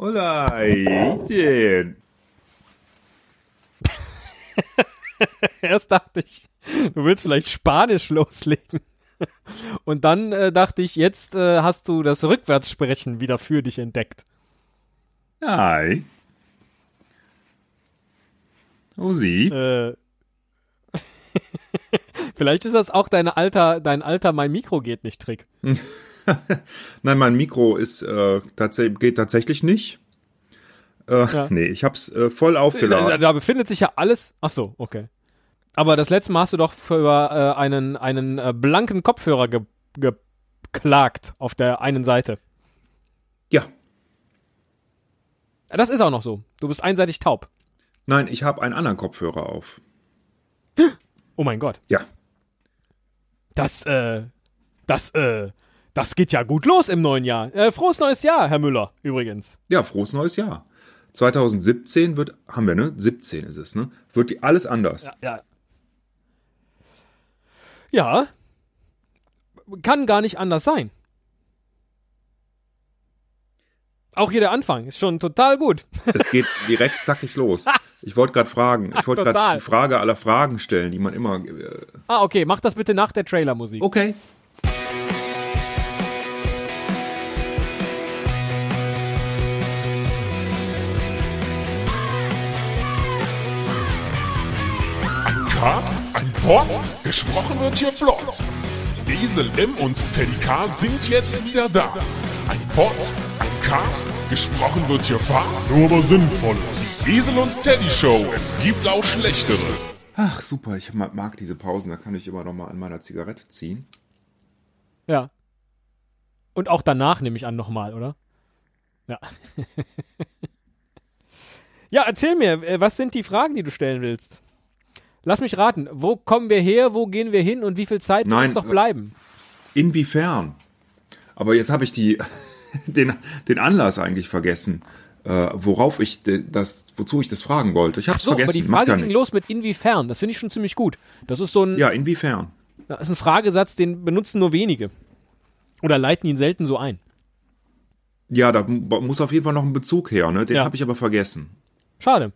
Hola, Etienne. Erst dachte ich, du willst vielleicht Spanisch loslegen. Und dann äh, dachte ich, jetzt äh, hast du das Rückwärtssprechen wieder für dich entdeckt. Hi. Oh, Sie? Äh, vielleicht ist das auch dein alter, dein alter Mein Mikro geht nicht Trick. Nein, mein Mikro ist äh, tats geht tatsächlich nicht. Äh, ja. Nee, ich hab's äh, voll aufgeladen. Da, da, befindet sich ja alles. Ach so, okay. Aber das letzte Mal hast du doch für äh, einen, einen äh, blanken Kopfhörer ge geklagt auf der einen Seite. Ja. Das ist auch noch so. Du bist einseitig taub. Nein, ich habe einen anderen Kopfhörer auf. Oh mein Gott. Ja. Das, äh, das, äh, das geht ja gut los im neuen Jahr. Äh, frohes neues Jahr, Herr Müller, übrigens. Ja, frohes neues Jahr. 2017 wird, haben wir, ne? 17 ist es, ne? Wird die alles anders. Ja, ja. Ja. Kann gar nicht anders sein. Auch hier der Anfang ist schon total gut. Es geht direkt zackig los. Ich wollte gerade fragen, ich wollte gerade die Frage aller Fragen stellen, die man immer. Äh ah, okay, mach das bitte nach der Trailermusik. Okay. Cast, ein Pod, gesprochen wird hier flott. Esel M und Teddy K sind jetzt wieder da. Ein Pod, ein Cast, gesprochen wird hier fast, nur aber sinnvoll. Die Esel und Teddy Show, es gibt auch schlechtere. Ach, super, ich mag diese Pausen, da kann ich immer noch mal an meiner Zigarette ziehen. Ja. Und auch danach nehme ich an nochmal, oder? Ja. ja, erzähl mir, äh, was sind die Fragen, die du stellen willst? Lass mich raten, wo kommen wir her, wo gehen wir hin und wie viel Zeit Nein, muss noch bleiben? Inwiefern? Aber jetzt habe ich die, den, den Anlass eigentlich vergessen, äh, worauf ich das, wozu ich das fragen wollte. Ich habe so, vergessen. aber die Frage ging los mit inwiefern. Das finde ich schon ziemlich gut. Das ist so ein. Ja, inwiefern? Das ist ein Fragesatz, den benutzen nur wenige. Oder leiten ihn selten so ein. Ja, da muss auf jeden Fall noch ein Bezug her, ne? Den ja. habe ich aber vergessen. Schade.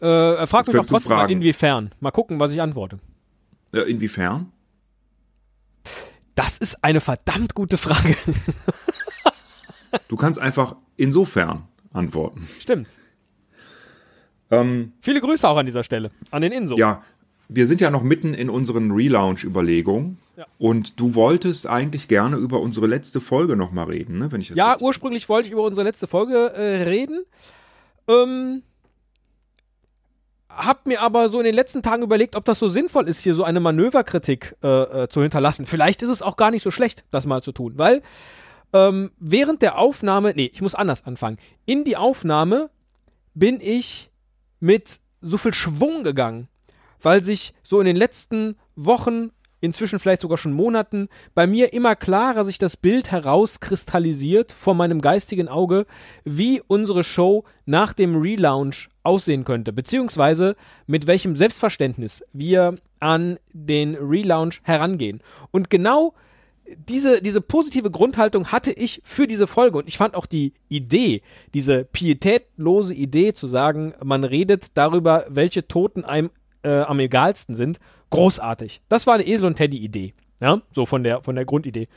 Äh, er fragt mich auch trotzdem mal, inwiefern. Mal gucken, was ich antworte. Äh, inwiefern? Das ist eine verdammt gute Frage. du kannst einfach insofern antworten. Stimmt. Ähm, Viele Grüße auch an dieser Stelle, an den Inso. Ja, wir sind ja noch mitten in unseren Relaunch-Überlegungen. Ja. Und du wolltest eigentlich gerne über unsere letzte Folge nochmal reden, ne? Wenn ich das ja, ursprünglich wollte ich über unsere letzte Folge äh, reden. Ähm, hab mir aber so in den letzten Tagen überlegt, ob das so sinnvoll ist, hier so eine Manöverkritik äh, äh, zu hinterlassen. Vielleicht ist es auch gar nicht so schlecht, das mal zu tun, weil ähm, während der Aufnahme, nee, ich muss anders anfangen. In die Aufnahme bin ich mit so viel Schwung gegangen, weil sich so in den letzten Wochen inzwischen vielleicht sogar schon Monaten, bei mir immer klarer sich das Bild herauskristallisiert vor meinem geistigen Auge, wie unsere Show nach dem Relaunch aussehen könnte, beziehungsweise mit welchem Selbstverständnis wir an den Relaunch herangehen. Und genau diese, diese positive Grundhaltung hatte ich für diese Folge und ich fand auch die Idee, diese pietätlose Idee zu sagen, man redet darüber, welche Toten einem äh, am egalsten sind, großartig. Das war eine Esel- und Teddy-Idee. Ja, so von der, von der Grundidee.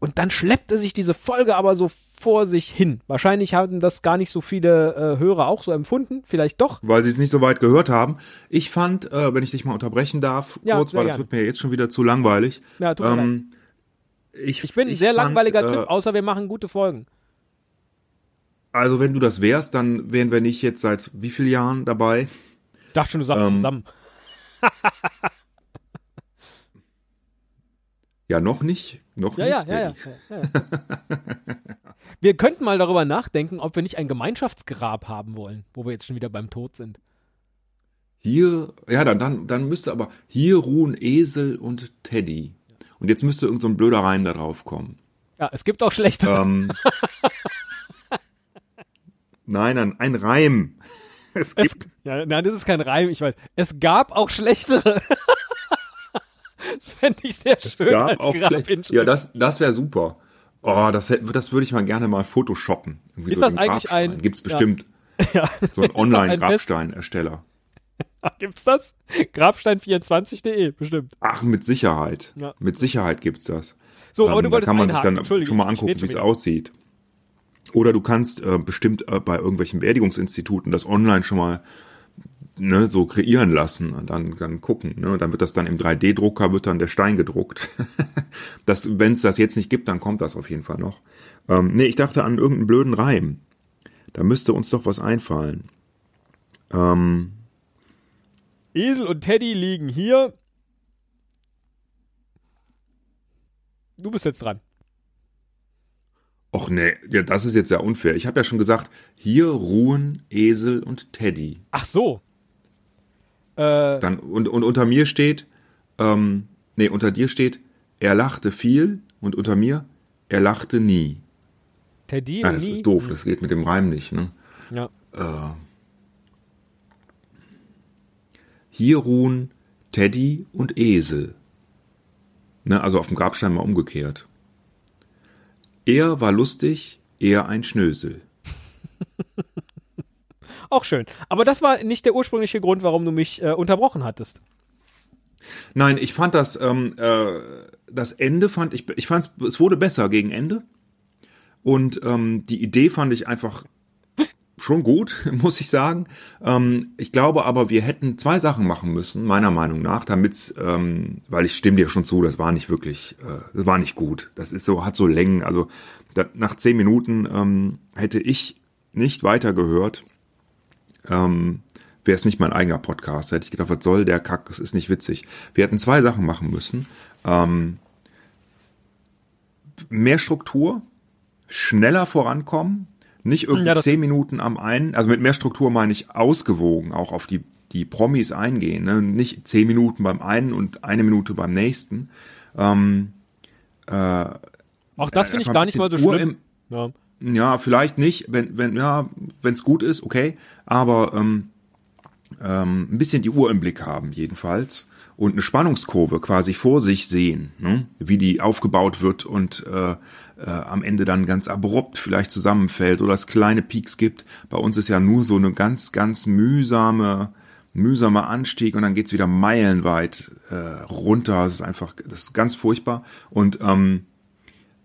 Und dann schleppte sich diese Folge aber so vor sich hin. Wahrscheinlich haben das gar nicht so viele äh, Hörer auch so empfunden, vielleicht doch. Weil sie es nicht so weit gehört haben. Ich fand, äh, wenn ich dich mal unterbrechen darf, ja, kurz, weil das wird mir jetzt schon wieder zu langweilig. Ja, tut mir ähm, ich, ich, bin ein sehr fand, langweiliger äh, Typ, außer wir machen gute Folgen. Also wenn du das wärst, dann wären wir nicht jetzt seit wie vielen Jahren dabei? Ich dachte schon, du sagst ähm, zusammen. ja, noch nicht. Noch ja, nicht. Ja, ja, ja, wir könnten mal darüber nachdenken, ob wir nicht ein Gemeinschaftsgrab haben wollen, wo wir jetzt schon wieder beim Tod sind. Hier, ja, dann, dann, dann müsste aber hier ruhen Esel und Teddy. Und jetzt müsste irgendein so blöder Reim da drauf kommen. Ja, es gibt auch schlechte. Ähm, nein, nein, ein Reim. Es gibt. Es, ja, nein, das ist kein Reim, ich weiß. Es gab auch schlechtere. Das fände ich sehr schön als Grabinschrift. Ja, das, das wäre super. Oh, das, das würde ich mal gerne mal photoshoppen. Irgendwie Ist das den eigentlich Grabstein. ein- Gibt's bestimmt. Ja. So ein das? Online-Grabsteinersteller. Gibt's das? Grabstein24.de, bestimmt. Ach, mit Sicherheit. Ja. Mit Sicherheit gibt's das. So, aber Ähm, du da kann man sich dann schon mal angucken, wie es aussieht. Oder du kannst äh, bestimmt äh, bei irgendwelchen Beerdigungsinstituten das online schon mal ne, so kreieren lassen und dann, dann gucken. Ne? Und dann wird das dann im 3D-Drucker, wird dann der Stein gedruckt. das, Wenn es das jetzt nicht gibt, dann kommt das auf jeden Fall noch. Ähm, nee, ich dachte an irgendeinen blöden Reim. Da müsste uns doch was einfallen. Ähm, Esel und Teddy liegen hier. Du bist jetzt dran. Och nee, ja, das ist jetzt ja unfair. Ich habe ja schon gesagt, hier ruhen Esel und Teddy. Ach so. Äh, Dann, und, und unter mir steht, ähm, nee, unter dir steht, er lachte viel und unter mir, er lachte nie. Teddy Ja, das nie. ist doof, das geht mit dem Reim nicht, ne? Ja. Hier ruhen Teddy und Esel. Ne, also auf dem Grabstein mal umgekehrt. Er war lustig, er ein Schnösel. Auch schön. Aber das war nicht der ursprüngliche Grund, warum du mich äh, unterbrochen hattest. Nein, ich fand das, ähm, äh, das Ende fand ich, ich fand es wurde besser gegen Ende. Und ähm, die Idee fand ich einfach schon gut, muss ich sagen. Ähm, ich glaube aber, wir hätten zwei Sachen machen müssen, meiner Meinung nach, damit's, ähm, weil ich stimme dir schon zu, das war nicht wirklich, äh, das war nicht gut. Das ist so, hat so Längen. Also da, nach zehn Minuten ähm, hätte ich nicht weitergehört. Ähm, wäre es nicht mein eigener Podcast. Da hätte ich gedacht, was soll der Kack? Das ist nicht witzig. Wir hätten zwei Sachen machen müssen. Ähm, mehr Struktur, schneller vorankommen, nicht irgendwie Ja, zehn Minuten am einen, also mit mehr Struktur meine ich ausgewogen, auch auf die, die Promis eingehen, ne? nicht zehn Minuten beim einen und eine Minute beim nächsten. Auch das Äh, finde ich gar nicht mal so schlimm. Ja. Ja, vielleicht nicht, wenn, wenn, ja, wenn es gut ist, okay. Aber ähm, ähm, ein bisschen die Uhr im Blick haben, jedenfalls. Und eine Spannungskurve quasi vor sich sehen, ne? wie die aufgebaut wird und äh, äh, am Ende dann ganz abrupt vielleicht zusammenfällt oder es kleine Peaks gibt. Bei uns ist ja nur so eine ganz, ganz mühsame, mühsamer Anstieg und dann geht's wieder meilenweit äh, runter. Das ist einfach, das ist ganz furchtbar. Und ähm,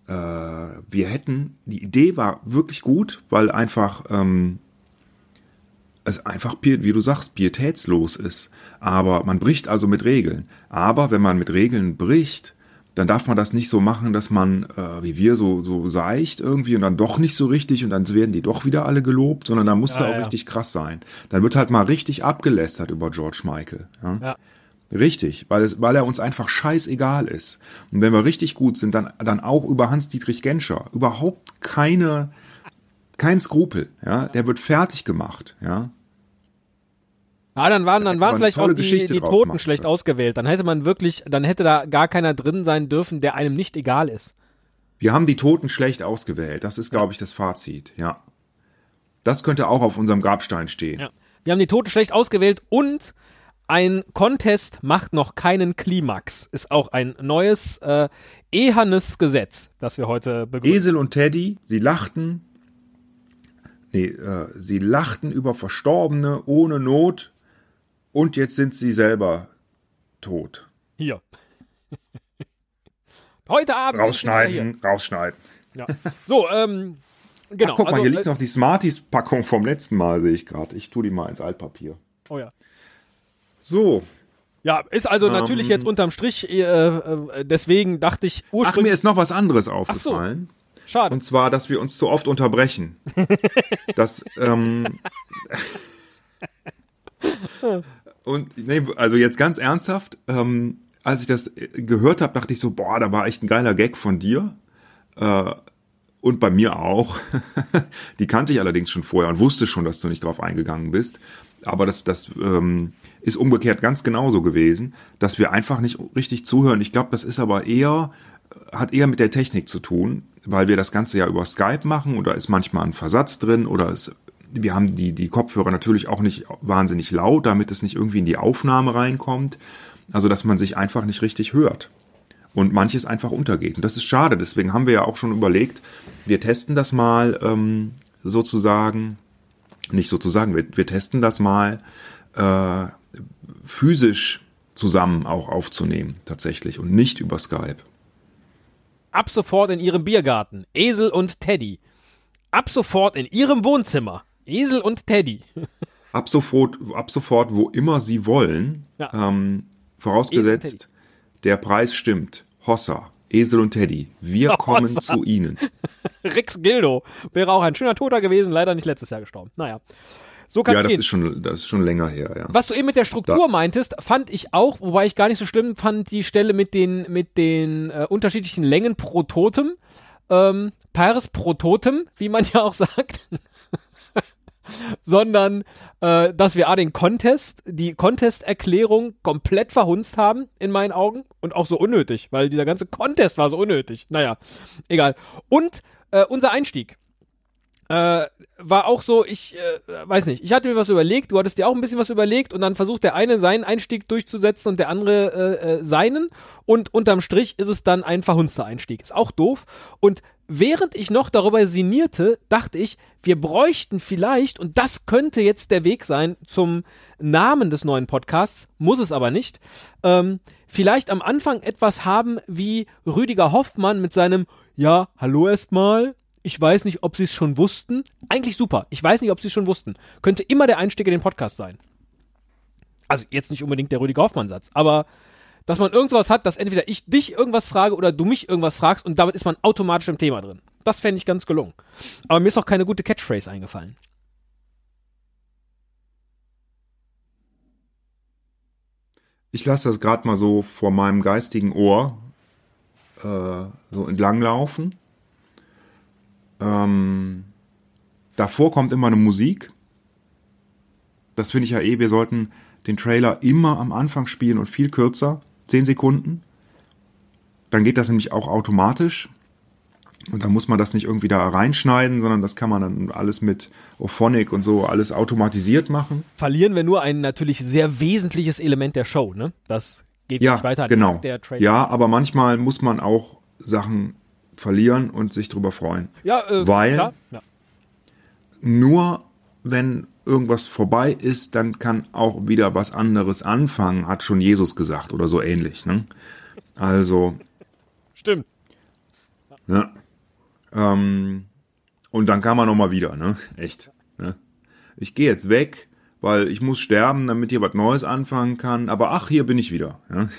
wir hätten, die Idee war wirklich gut, weil einfach ähm, es einfach, wie du sagst, pietätslos ist. Aber man bricht also mit Regeln. Aber wenn man mit Regeln bricht, dann darf man das nicht so machen, dass man, äh, wie wir, so, so seicht irgendwie und dann doch nicht so richtig und dann werden die doch wieder alle gelobt, sondern da muss Ja, er auch ja. richtig krass sein. Dann wird halt mal richtig abgelästert über George Michael. Ja? Ja. Richtig, weil, es, weil er uns einfach scheißegal ist. Und wenn wir richtig gut sind, dann, dann auch über Hans-Dietrich Genscher. Überhaupt keine, kein Skrupel, ja. Der wird fertig gemacht, ja. Ah, dann waren, dann waren vielleicht auch die, Geschichte die Toten machen schlecht können. ausgewählt. Dann hätte man wirklich, dann hätte da gar keiner drin sein dürfen, der einem nicht egal ist. Wir haben die Toten schlecht ausgewählt. Das ist, glaube ich, das Fazit, ja. Das könnte auch auf unserem Grabstein stehen. Ja. Wir haben die Toten schlecht ausgewählt und ein Contest macht noch keinen Klimax. Ist auch ein neues, äh, ehernes Gesetz, das wir heute begrüßen. Esel und Teddy, sie lachten, nee, äh, sie lachten über Verstorbene ohne Not und jetzt sind sie selber tot. Hier. heute Abend. Rausschneiden, rausschneiden. Ja. So, ähm, genau. Ach, guck mal, also, hier liegt noch die Smarties-Packung vom letzten Mal, sehe ich gerade. Ich tue die mal ins Altpapier. Oh ja. So. Ja, ist also Ähm. natürlich jetzt unterm Strich, äh, äh, deswegen dachte ich Ach, ursprünglich. mir ist noch was anderes aufgefallen. schade. Und zwar, dass wir uns zu oft unterbrechen. das, ähm, und, nee, also jetzt ganz ernsthaft, ähm, als ich das äh, gehört habe, dachte ich so, boah, da war echt ein geiler Gag von dir. Äh, und bei mir auch. Die kannte ich allerdings schon vorher und wusste schon, dass du nicht drauf eingegangen bist. Aber das, das ähm, ist umgekehrt ganz genauso gewesen, dass wir einfach nicht richtig zuhören. Ich glaube, das ist aber eher, hat eher mit der Technik zu tun, weil wir das Ganze ja über Skype machen da ist manchmal ein Versatz drin oder es, wir haben die, die Kopfhörer natürlich auch nicht wahnsinnig laut, damit es nicht irgendwie in die Aufnahme reinkommt. Also, dass man sich einfach nicht richtig hört. und manches einfach untergeht. Und das ist schade. Deswegen haben wir ja auch schon überlegt, wir testen das mal ähm, sozusagen, nicht sozusagen, wir, wir testen das mal äh, physisch zusammen auch aufzunehmen, tatsächlich, und nicht über Skype. Ab sofort in ihrem Biergarten. Esel und Teddy. Ab sofort in ihrem Wohnzimmer. Esel und Teddy. ab sofort, ab sofort, wo immer sie wollen, ja. ähm, vorausgesetzt, der Preis stimmt. Hossa, Esel und Teddy, wir Hossa. kommen zu ihnen. Rix Gildo wäre auch ein schöner Toter gewesen, leider nicht letztes Jahr gestorben. Naja. So kann ja, das gehen. ist schon, das ist schon länger her, ja. Was du eben mit der Struktur da. meintest, fand ich auch, wobei ich gar nicht so schlimm fand, die Stelle mit den, mit den äh, unterschiedlichen Längen pro Totem. Ähm, Paris pro Totem, wie man ja auch sagt. sondern äh, dass wir A den Contest, die Contest-Erklärung komplett verhunzt haben, in meinen Augen. Und auch so unnötig, weil dieser ganze Contest war so unnötig. Naja, egal. Und äh, unser Einstieg. Äh, war auch so, ich äh, weiß nicht, ich hatte mir was überlegt, du hattest dir auch ein bisschen was überlegt und dann versucht der eine seinen Einstieg durchzusetzen und der andere äh, äh, seinen und unterm Strich ist es dann ein verhunzter Einstieg. Ist auch doof und während ich noch darüber sinnierte, dachte ich, wir bräuchten vielleicht, und das könnte jetzt der Weg sein zum Namen des neuen Podcasts, muss es aber nicht, ähm, vielleicht am Anfang etwas haben wie Rüdiger Hoffmann mit seinem Ja, hallo erstmal. Ich weiß nicht, ob sie es schon wussten. Eigentlich super. Ich weiß nicht, ob sie es schon wussten. Könnte immer der Einstieg in den Podcast sein. Also jetzt nicht unbedingt der Rüdiger Hoffmann-Satz, aber dass man irgendwas hat, dass entweder ich dich irgendwas frage oder du mich irgendwas fragst und damit ist man automatisch im Thema drin. Das fände ich ganz gelungen. Aber mir ist auch keine gute Catchphrase eingefallen. Ich lasse das gerade mal so vor meinem geistigen Ohr äh, so entlanglaufen. Ähm, davor kommt immer eine Musik. Das finde ich ja eh, wir sollten den Trailer immer am Anfang spielen und viel kürzer. 10 Sekunden. Dann geht das nämlich auch automatisch. Und dann muss man das nicht irgendwie da reinschneiden, sondern das kann man dann alles mit Ophonic und so alles automatisiert machen. Verlieren wir nur ein natürlich sehr wesentliches Element der Show, ne? Das geht ja, nicht weiter. Genau. ja, aber manchmal muss man auch Sachen verlieren und sich drüber freuen. Ja, äh, weil ja, nur wenn irgendwas vorbei ist, dann kann auch wieder was anderes anfangen, hat schon Jesus gesagt oder so ähnlich. Ne? Also. Stimmt. Ja. Ähm, und dann kann man noch mal wieder, ne? Echt. Ne? Ich gehe jetzt weg, weil ich muss sterben, damit hier was Neues anfangen kann. Aber ach, hier bin ich wieder. Ja?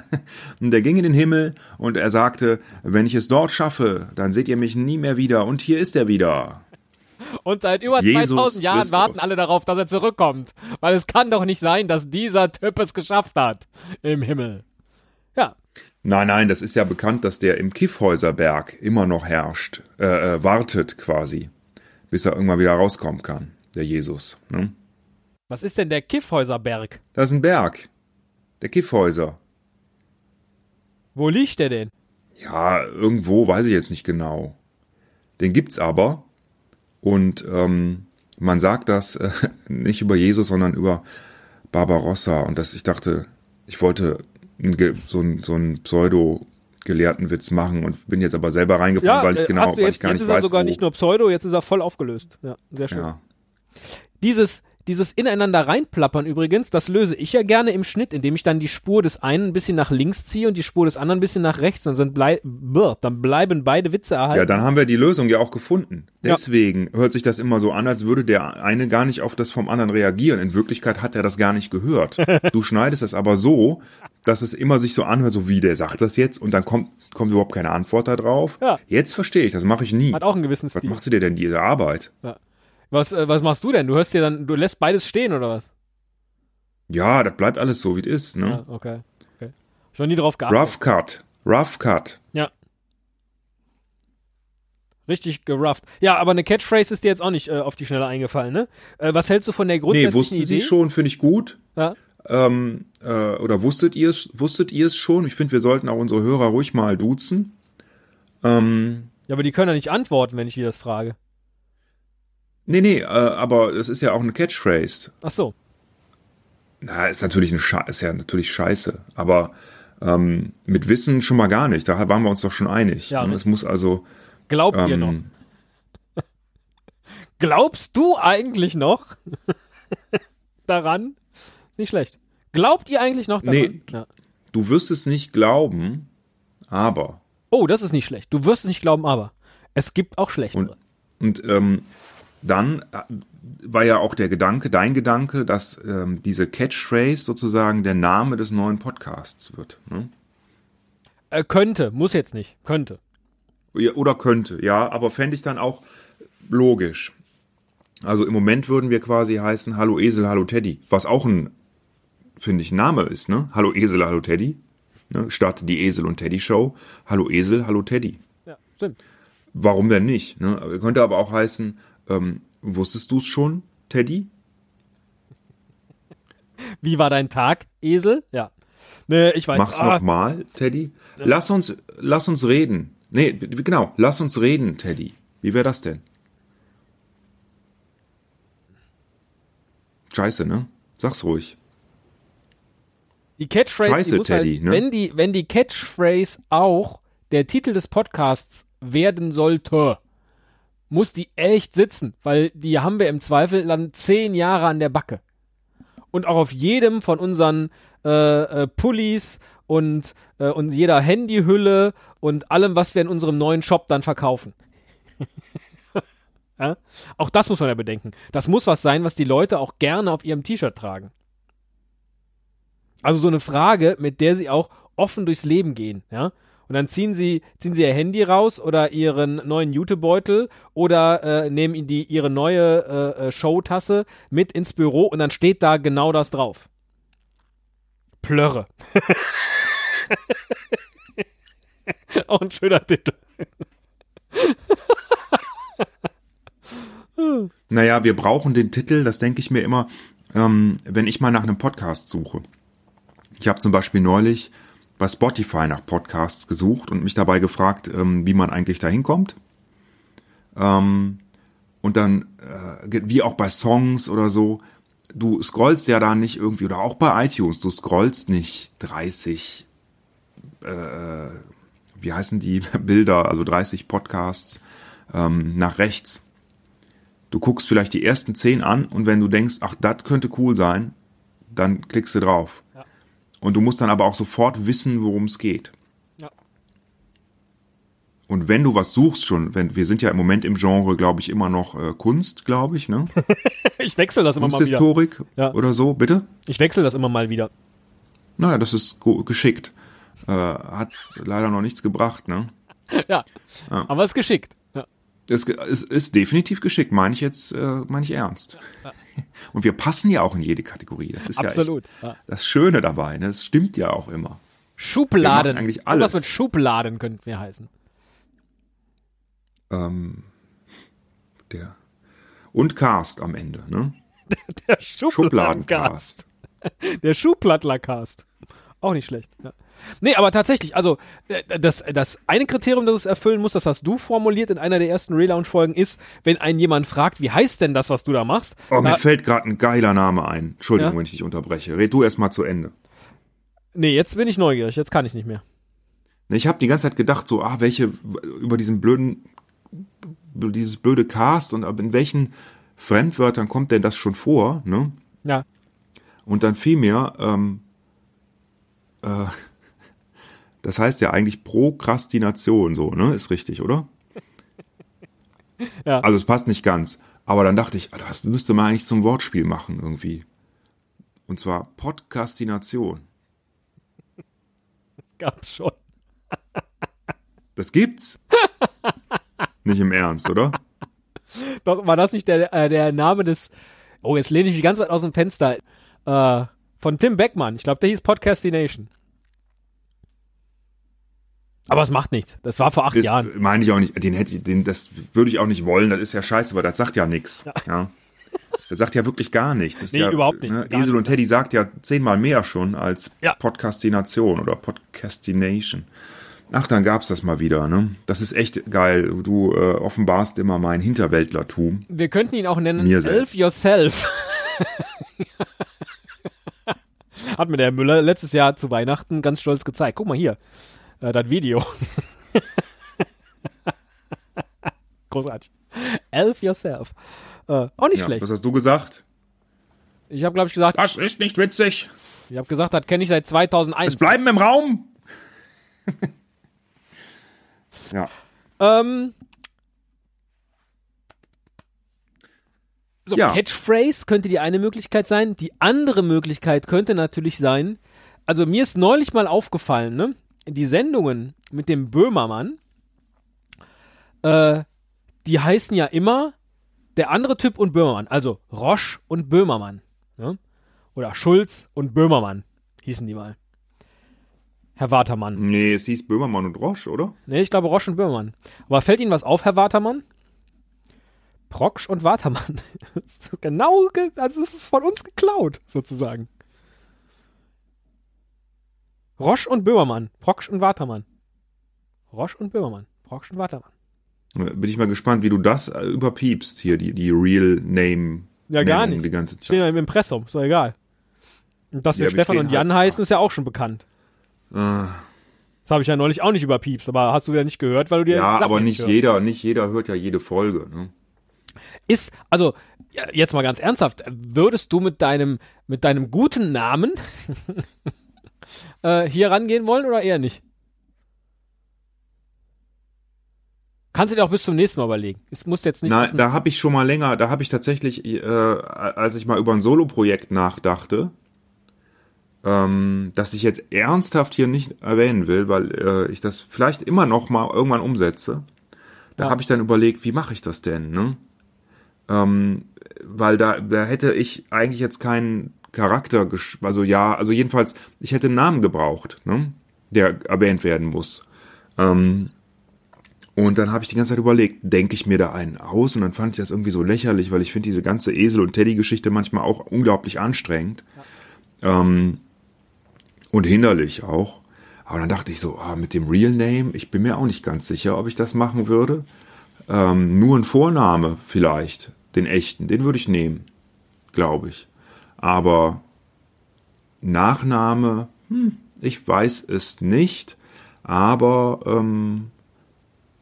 und er ging in den Himmel und er sagte, wenn ich es dort schaffe, dann seht ihr mich nie mehr wieder. Und hier ist er wieder. Und seit über Jesus 2000 Jahren Christus. warten alle darauf, dass er zurückkommt. Weil es kann doch nicht sein, dass dieser Typ es geschafft hat. Im Himmel. Ja. Nein, nein, das ist ja bekannt, dass der im Kiffhäuserberg immer noch herrscht, äh, äh, wartet quasi, bis er irgendwann wieder rauskommen kann, der Jesus. Ne? Was ist denn der Kiffhäuserberg? Das ist ein Berg. Der Kiffhäuser. Wo liegt der denn? Ja, irgendwo, weiß ich jetzt nicht genau. Den gibt's aber. Und ähm, man sagt das äh, nicht über Jesus, sondern über Barbarossa. Und das, ich dachte, ich wollte so ein, so ein Pseudo gelehrten Witz machen und bin jetzt aber selber reingefallen, ja, weil ich äh, genau, jetzt, weil ich gar jetzt nicht ist er weiß, sogar wo. nicht nur Pseudo, jetzt ist er voll aufgelöst. Ja, sehr schön. Ja. Dieses dieses ineinander reinplappern übrigens, das löse ich ja gerne im Schnitt, indem ich dann die Spur des einen ein bisschen nach links ziehe und die Spur des anderen ein bisschen nach rechts. Dann, sind blei brr, dann bleiben beide Witze erhalten. Ja, dann haben wir die Lösung ja auch gefunden. Deswegen ja. hört sich das immer so an, als würde der eine gar nicht auf das vom anderen reagieren. In Wirklichkeit hat er das gar nicht gehört. du schneidest es aber so, dass es immer sich so anhört, so wie der sagt das jetzt und dann kommt, kommt überhaupt keine Antwort darauf. Ja. Jetzt verstehe ich, das mache ich nie. Hat auch einen gewissen Stil. Was machst du dir denn diese Arbeit? Ja. Was, äh, was machst du denn? Du hörst dir dann, du lässt beides stehen oder was? Ja, das bleibt alles so, wie es ist, ne? Ja, okay. okay. Schon nie drauf geachtet. Rough Cut. Rough Cut. Ja. Richtig gerufft. Ja, aber eine Catchphrase ist dir jetzt auch nicht äh, auf die Schnelle eingefallen, ne? Äh, was hältst du von der grundsätzlichen Nee, wussten Idee? Sie schon, finde ich gut. Ja. Ähm, äh, oder wusstet ihr es wusstet schon? Ich finde, wir sollten auch unsere Hörer ruhig mal duzen. Ähm, ja, aber die können ja nicht antworten, wenn ich die das frage. Nee, nee, äh, aber es ist ja auch eine Catchphrase. Ach so. Na, ist natürlich eine Sche ist ja natürlich scheiße, aber Ähm, mit Wissen schon mal gar nicht. Da waren wir uns doch schon einig. Ja, Ne? Es muss also. Glaubt ihr noch? Ähm, Glaubst du eigentlich noch daran? Ist nicht schlecht. Glaubt ihr eigentlich noch daran? Nee. Ja. du wirst es nicht glauben, aber. Oh, das ist nicht schlecht. Du wirst es nicht glauben, aber es gibt auch schlechtere. Und, und ähm, dann äh, war ja auch der Gedanke, dein Gedanke, dass ähm, diese Catchphrase sozusagen der Name des neuen Podcasts wird. Ne? äh, könnte, muss jetzt nicht. Könnte. Oder könnte, ja, aber fände ich dann auch logisch. Also im Moment würden wir quasi heißen Hallo Esel, Hallo Teddy, was auch ein, finde ich, Name ist, ne? Hallo Esel, Hallo Teddy. Ne? Statt die Esel und Teddy Show. Hallo Esel, Hallo Teddy. Ja, stimmt. Warum denn nicht? Ne? Könnte aber auch heißen, ähm, wusstest du es schon, Teddy? Wie war dein Tag, Esel? Ja. Nee, ich weiß. Mach's ah, noch mal, Teddy. Lass uns, lass uns reden. Nee, genau, lass uns reden, Teddy. Wie wäre das denn? Scheiße, ne? Sag's ruhig. Die Catchphrase, Scheiße, die muss Teddy, halt, ne? wenn, die, wenn die Catchphrase auch der Titel des Podcasts werden sollte, muss die echt sitzen, weil die haben wir im Zweifel dann zehn Jahre an der Backe. Und auch auf jedem von unseren äh, äh, Pullis und, äh, und jeder Handyhülle und allem, was wir in unserem neuen Shop dann verkaufen. ja? Auch das muss man ja bedenken. Das muss was sein, was die Leute auch gerne auf ihrem T-Shirt tragen. Also so eine Frage, mit der sie auch offen durchs Leben gehen, ja. Und dann ziehen sie, ziehen sie ihr Handy raus oder ihren neuen Jutebeutel oder äh, nehmen die, ihre neue äh, äh, Showtasse mit ins Büro und dann steht da genau das drauf. Plörre. auch ein schöner Titel. Naja, wir brauchen den Titel, das denke ich mir immer, ähm, wenn ich mal nach einem Podcast suche. Ich habe zum Beispiel neulich bei Spotify nach Podcasts gesucht und mich dabei gefragt, ähm, wie man eigentlich da hinkommt. Ähm, und dann, äh, wie auch bei Songs oder so, du scrollst ja da nicht irgendwie, oder auch bei iTunes, du scrollst nicht 30, äh, wie heißen die Bilder, also 30 Podcasts ähm, nach rechts. Du guckst vielleicht die ersten 10 an und wenn du denkst, ach, das könnte cool sein, dann klickst du drauf. Und du musst dann aber auch sofort wissen, worum es geht. Ja. Und wenn du was suchst schon, wenn wir sind ja im Moment im Genre, glaube ich, immer noch äh, Kunst, glaube ich, ne? Ich wechsle das immer mal wieder. Kunsthistorik Ja. oder so, bitte? Ich wechsle das immer mal wieder. Naja, das ist geschickt. Äh, hat leider noch nichts gebracht, ne? Ja. Ja. Aber es ist geschickt. Ja. Es es ist definitiv geschickt, meine ich jetzt, äh, meine ich ernst. Und wir passen ja auch in jede Kategorie. Das ist Absolut. ja Ja. echt das Schöne dabei. Ne? Das stimmt ja auch immer. Schubladen. Eigentlich alles. Was mit Schubladen könnten wir heißen. Ähm, der und Cast am Ende, ne? Der Schubladencast. Schubladencast. Der Schuhplattlercast. Auch nicht schlecht. Ja. Nee, aber tatsächlich, also äh, das, das eine Kriterium, das es erfüllen muss, das hast du formuliert in einer der ersten Relaunch-Folgen, ist, wenn ein jemand fragt, wie heißt denn das, was du da machst? Oh, mir da, fällt gerade ein geiler Name ein. Entschuldigung, Ja? wenn ich dich unterbreche. Red du erst mal zu Ende. nee, jetzt bin ich neugierig, jetzt kann ich nicht mehr. Ich habe die ganze Zeit gedacht, so, ah, welche über diesen blöden, dieses blöde Cast und in welchen Fremdwörtern kommt denn das schon vor, ne? Ja. Und dann fiel mir, ähm, äh, das heißt ja eigentlich Prokrastination, so, ne? Ist richtig, oder? Ja. Also es passt nicht ganz. Aber dann dachte ich, ah, das müsste man eigentlich zum Wortspiel machen irgendwie. Und zwar Podcastination. Gab's schon. Das gibt's. nicht im Ernst, oder? Doch, war das nicht der, äh, der Name des. Oh, jetzt lehne ich mich ganz weit aus dem Fenster. Äh, von Tim Beckmann. Ich glaube, der hieß Podcastination. Aber es macht nichts. Das war vor acht Das Jahren. meine ich auch nicht. Den hätte ich, den, das würde ich auch nicht wollen. Das ist ja scheiße, weil das sagt ja nichts. Ja. Das sagt ja wirklich gar nichts. Das ist Nee, ja, überhaupt nicht. Ne, Esel nicht. und Teddy sagt ja zehnmal mehr schon als Ja. Podcastination oder Podcastination. Ach, dann gab's das mal wieder. Ne? Das ist echt geil. Du äh, offenbarst immer mein Hinterwäldlertum. Wir könnten ihn auch nennen Mir Elf selbst. Yourself. Hat mir der Müller letztes Jahr zu Weihnachten ganz stolz gezeigt. Guck mal hier, äh, das Video. Großartig. Elf yourself. Äh, auch nicht Ja, schlecht. was hast du gesagt? Ich habe, glaube ich, gesagt, Das ist nicht witzig. ich habe gesagt, das kenne ich seit 2001. Es bleiben im Raum. ja. Ähm, so, Ja. Catchphrase könnte die eine Möglichkeit sein. Die andere Möglichkeit könnte natürlich sein, also mir ist neulich mal aufgefallen, ne? Die Sendungen mit dem Böhmermann, äh, die heißen ja immer der andere Typ und Böhmermann, also Roche und Böhmermann. Ne? Oder Schulz und Böhmermann hießen die mal. Herr Watermann. Nee, es hieß Böhmermann und Roche, oder? Nee, ich glaube Roche und Böhmermann. Aber fällt Ihnen was auf, Herr Watermann? Proksch und Watermann. Genau, ge- also es ist von uns geklaut, sozusagen. Roche und Böhmermann. Proksch und Watermann. Roche und Böhmermann. Proksch und Watermann. Bin ich mal gespannt, wie du das äh, überpiepst, hier, die, die Real Name. Ja, gar Nennung nicht. Die ganze Stehen ja Zeit. im Impressum, ist doch egal. Und dass wir Ja, Stefan und Jan halt- heißen, ist ja auch schon bekannt. Ah, Das habe ich ja neulich auch nicht überpiepst, aber hast du ja nicht gehört, weil du dir ja, aber nicht jeder, nicht jeder hört ja jede Folge. Ne? Ist, also, jetzt mal ganz ernsthaft, würdest du mit deinem, mit deinem guten Namen äh, hier rangehen wollen oder eher nicht? Kannst du dir auch bis zum nächsten Mal überlegen. Es muss jetzt nicht. Zum- da habe ich schon mal länger, da habe ich tatsächlich, äh, als ich mal über ein Solo-Projekt nachdachte, ähm, das ich jetzt ernsthaft hier nicht erwähnen will, weil äh, ich das vielleicht immer noch mal irgendwann umsetze. Da Ja. habe ich dann überlegt, wie mache ich das denn? Ne? Ähm, weil da, da hätte ich eigentlich jetzt keinen Charakter, also ja, also jedenfalls, ich hätte einen Namen gebraucht, ne? der erwähnt werden muss. Ähm, und dann habe ich die ganze Zeit überlegt, denke ich mir da einen aus? Und dann fand ich das irgendwie so lächerlich, weil ich finde diese ganze Esel- und Teddy-Geschichte manchmal auch unglaublich anstrengend. Ähm, und hinderlich auch. Aber dann dachte ich so, ah, mit dem Real Name, ich bin mir auch nicht ganz sicher, ob ich das machen würde. Ähm, nur ein Vorname vielleicht, den echten, den würde ich nehmen, glaube ich. Aber Nachname, hm, ich weiß es nicht, aber ähm,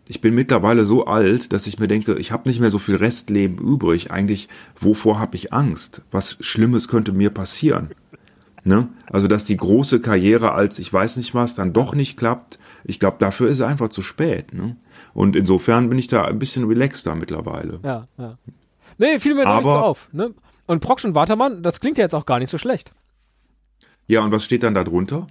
ich bin mittlerweile so alt, dass ich mir denke, ich habe nicht mehr so viel Restleben übrig. Eigentlich, wovor habe ich Angst? Was Schlimmes könnte mir passieren? Ne? Also, dass die große Karriere als ich weiß nicht was dann doch nicht klappt, ich glaube, dafür ist es einfach zu spät. Ne? Und insofern bin ich da ein bisschen relaxter mittlerweile. ja, ja. Nee, neulich so Aber- auf. Ne? Und Proksch und Watermann, das klingt ja jetzt auch gar nicht so schlecht. Ja, und was steht dann da drunter?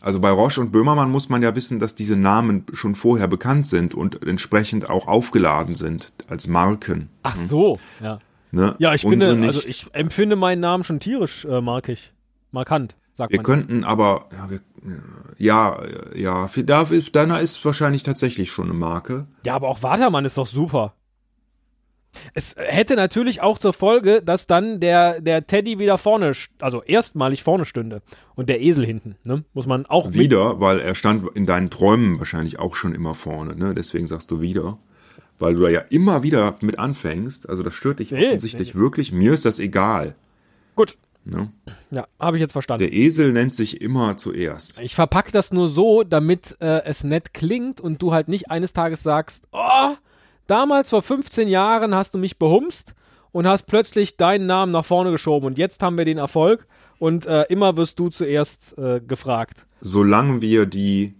Also bei Roche und Böhmermann muss man ja wissen, dass diese Namen schon vorher bekannt sind und entsprechend auch aufgeladen sind als Marken. Ach so, ja. Ne? Ja, ich finde, also ich empfinde meinen Namen schon tierisch äh, markig. Markant, sagt Wir man. könnten aber, ja, wir, ja, ja, da ist, deiner ist wahrscheinlich tatsächlich schon eine Marke. Ja, aber auch Watermann ist doch super. Es hätte natürlich auch zur Folge, dass dann der, der Teddy wieder vorne, also erstmalig vorne stünde. Und der Esel hinten, ne? Muss man auch Wieder, weil er stand in deinen Träumen wahrscheinlich auch schon immer vorne, ne? Deswegen sagst du wieder. Weil du da ja immer wieder mit anfängst. Also das stört dich Nee, offensichtlich wirklich. Mir ist das egal. Gut. Ne? Ja, habe ich jetzt verstanden. Der Esel nennt sich immer zuerst. Ich verpack das nur so, damit äh, es nett klingt und du halt nicht eines Tages sagst, oh, damals vor 15 Jahren hast du mich behumst und hast plötzlich deinen Namen nach vorne geschoben und jetzt haben wir den Erfolg und äh, immer wirst du zuerst äh, gefragt. Solange wir die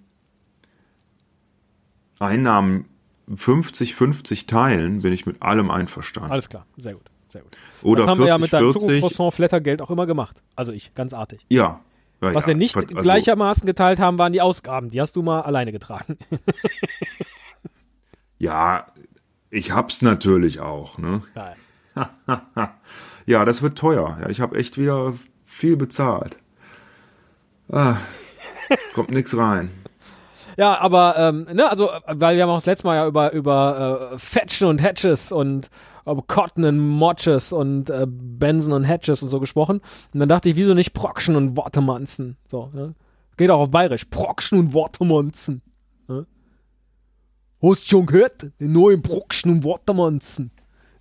Einnahmen 50-50 teilen, bin ich mit allem einverstanden. Alles klar, sehr gut, sehr gut. Oder das haben wir ja mit deinem 40-40. Schokocroissant-Flattergeld auch immer gemacht. Also ich, ganz artig. Ja. ja Was ja. wir nicht Also, gleichermaßen geteilt haben, waren die Ausgaben. Die hast du mal alleine getragen. Ja, ich hab's natürlich auch, ne? Ja, das wird teuer. Ja, ich habe echt wieder viel bezahlt. Ah, kommt nix rein. Ja, aber, ähm, ne, also, weil wir haben auch das letzte Mal ja über, über äh, Fetchen und Hatches und äh, Cotton und Motches und äh, Benson und Hatches und so gesprochen. Und dann dachte ich, wieso nicht Prokschen und Wortemanzen? So, ne? Geht auch auf Bayerisch. Prokschen und Wortemanzen. Ne? Hast du schon gehört? Den neuen Prokschen und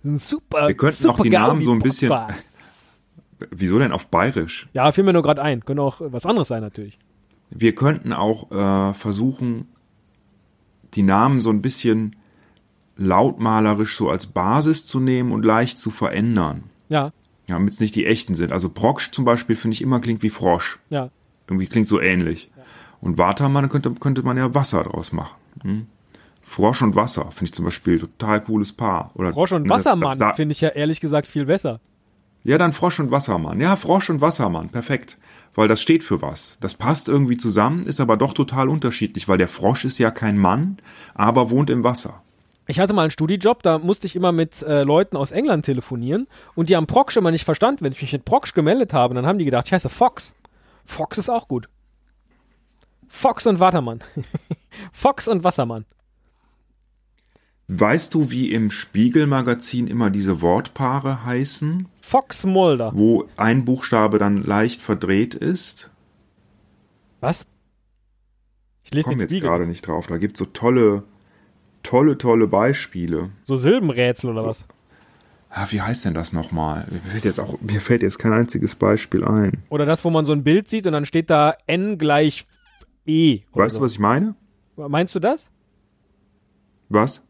ein super, Wir könnten super auch die Namen so ein bisschen- Podcast. Wieso denn auf Bayerisch? Ja, fiel mir nur gerade ein. Könnte auch was anderes sein natürlich. Wir könnten auch äh, versuchen, die Namen so ein bisschen lautmalerisch so als Basis zu nehmen und leicht zu verändern. Ja, Ja, damit es nicht die echten sind. Also Proksch zum Beispiel finde ich immer klingt wie Frosch. ja. Irgendwie klingt so ähnlich. Und Watermann könnte, könnte man ja Wasser draus machen. Hm? Frosch und Wasser finde ich zum Beispiel total cooles Paar. Oder, Frosch und ne, Wassermann finde ich ja ehrlich gesagt viel besser. Ja, dann Frosch und Wassermann. Ja, Frosch und Wassermann, perfekt. Weil das steht für was. Das passt irgendwie zusammen, ist aber doch total unterschiedlich, weil der Frosch ist ja kein Mann, aber wohnt im Wasser. Ich hatte mal einen Studijob, da musste ich immer mit äh, Leuten aus England telefonieren und die haben Proksch immer nicht verstanden. Wenn ich mich mit Proksch gemeldet habe, dann haben die gedacht, ich heiße Fox. Fox ist auch gut. Fox und Watermann. Fox und Wassermann. Weißt du, wie im Spiegelmagazin immer diese Wortpaare heißen, Fox Mulder. wo ein Buchstabe dann leicht verdreht ist? Was? Ich lese komme den jetzt Spiegel. gerade nicht drauf. Da gibt's so tolle, tolle, tolle Beispiele. So Silbenrätsel oder was? Ah, wie heißt denn das nochmal? Mir fällt jetzt auch, mir fällt jetzt kein einziges Beispiel ein. Oder das, wo man so ein Bild sieht und dann steht da n gleich e. Weißt so. du, was ich meine? Meinst du das? Was?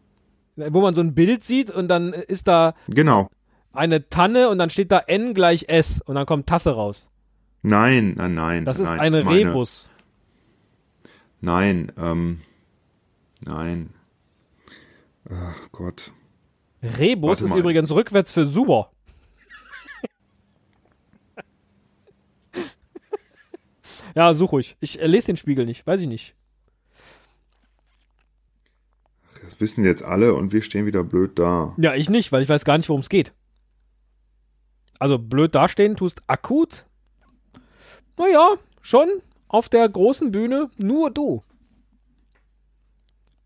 Wo man so ein Bild sieht und dann ist da Genau. eine Tanne und dann steht da n gleich s und dann kommt Tasse raus. Nein, nein, nein. Das ist nein, eine meine- Rebus. Nein, ähm, nein. Ach Gott. Rebus Warte ist mal. übrigens rückwärts für super. ja, such ruhig. Ich äh, lese den Spiegel nicht, weiß ich nicht. Das wissen jetzt alle und wir stehen wieder blöd da. Ja, ich nicht, weil ich weiß gar nicht, worum es geht. Also blöd dastehen tust akut. Naja, schon auf der großen Bühne nur du.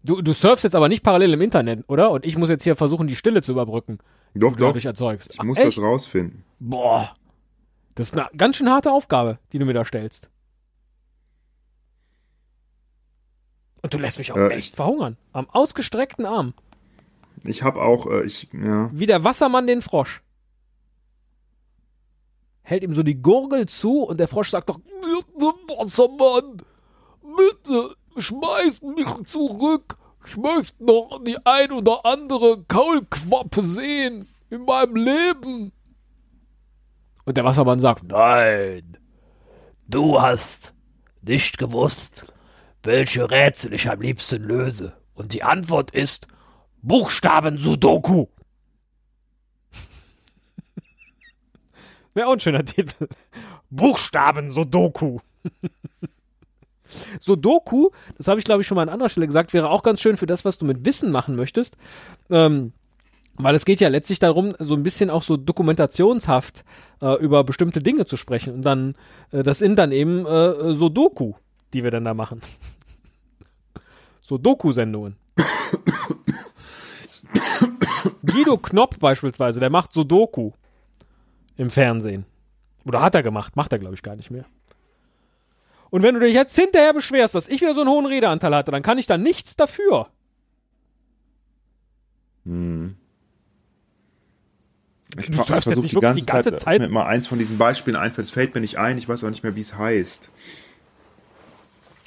Du, du surfst jetzt aber nicht parallel im Internet, oder? Und ich muss jetzt hier versuchen, die Stille zu überbrücken, die Doch, du doch. dadurch erzeugst. Ich muss Ach, das rausfinden. Boah. Das ist eine ganz schön harte Aufgabe, die du mir da stellst. Und du lässt mich auch Äh, echt verhungern. Am ausgestreckten Arm. Ich habe auch, äh, ich, ja. Wie der Wassermann den Frosch. Hält ihm so die Gurgel zu und der Frosch sagt doch, bitte, Wassermann, bitte, schmeiß mich zurück. Ich möchte noch die ein oder andere Kaulquappe sehen in meinem Leben. Und der Wassermann sagt, Nein, du hast nicht gewusst, welche Rätsel ich am liebsten löse. Und die Antwort ist Buchstaben Sudoku. Wäre auch ein schöner Titel. Buchstaben Sudoku. Das habe ich glaube ich schon mal an anderer Stelle gesagt, wäre auch ganz schön für das, was du mit Wissen machen möchtest. Ähm, weil es geht ja letztlich darum, so ein bisschen auch so dokumentationshaft äh, über bestimmte Dinge zu sprechen. Und dann, äh, das sind dann eben äh, Sudoku, die wir dann da machen. Sudoku-Sendungen. Guido Knopp beispielsweise, der macht Sudoku im Fernsehen. Oder hat er gemacht, macht er glaube ich gar nicht mehr. Und wenn du dich jetzt hinterher beschwerst, dass ich wieder so einen hohen Redeanteil hatte, dann kann ich da nichts dafür. Hm. Ich Du ver- surfst jetzt versuch nicht die wirklich ganze, die ganze Zeit, Zeit- mir mal eins von diesen Beispielen einfällt. Es fällt mir nicht ein. Ich weiß auch nicht mehr, wie es heißt.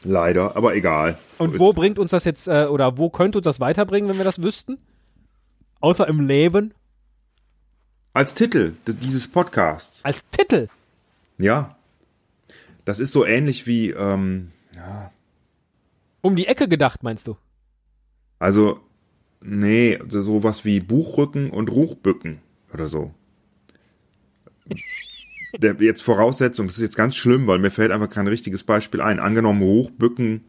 Leider, aber egal. Und wo bringt uns das jetzt, äh, oder wo könnte uns das weiterbringen, wenn wir das wüssten? Außer im Leben. Als Titel des, dieses Podcasts. Als Titel. Ja. Das ist so ähnlich wie, ähm, Um die Ecke gedacht, meinst du? also, nee, so sowas wie Buchrücken und Ruchbücken oder so. Der, jetzt Voraussetzung, das ist jetzt ganz schlimm, weil mir fällt einfach kein richtiges Beispiel ein. Angenommen, Hochbücken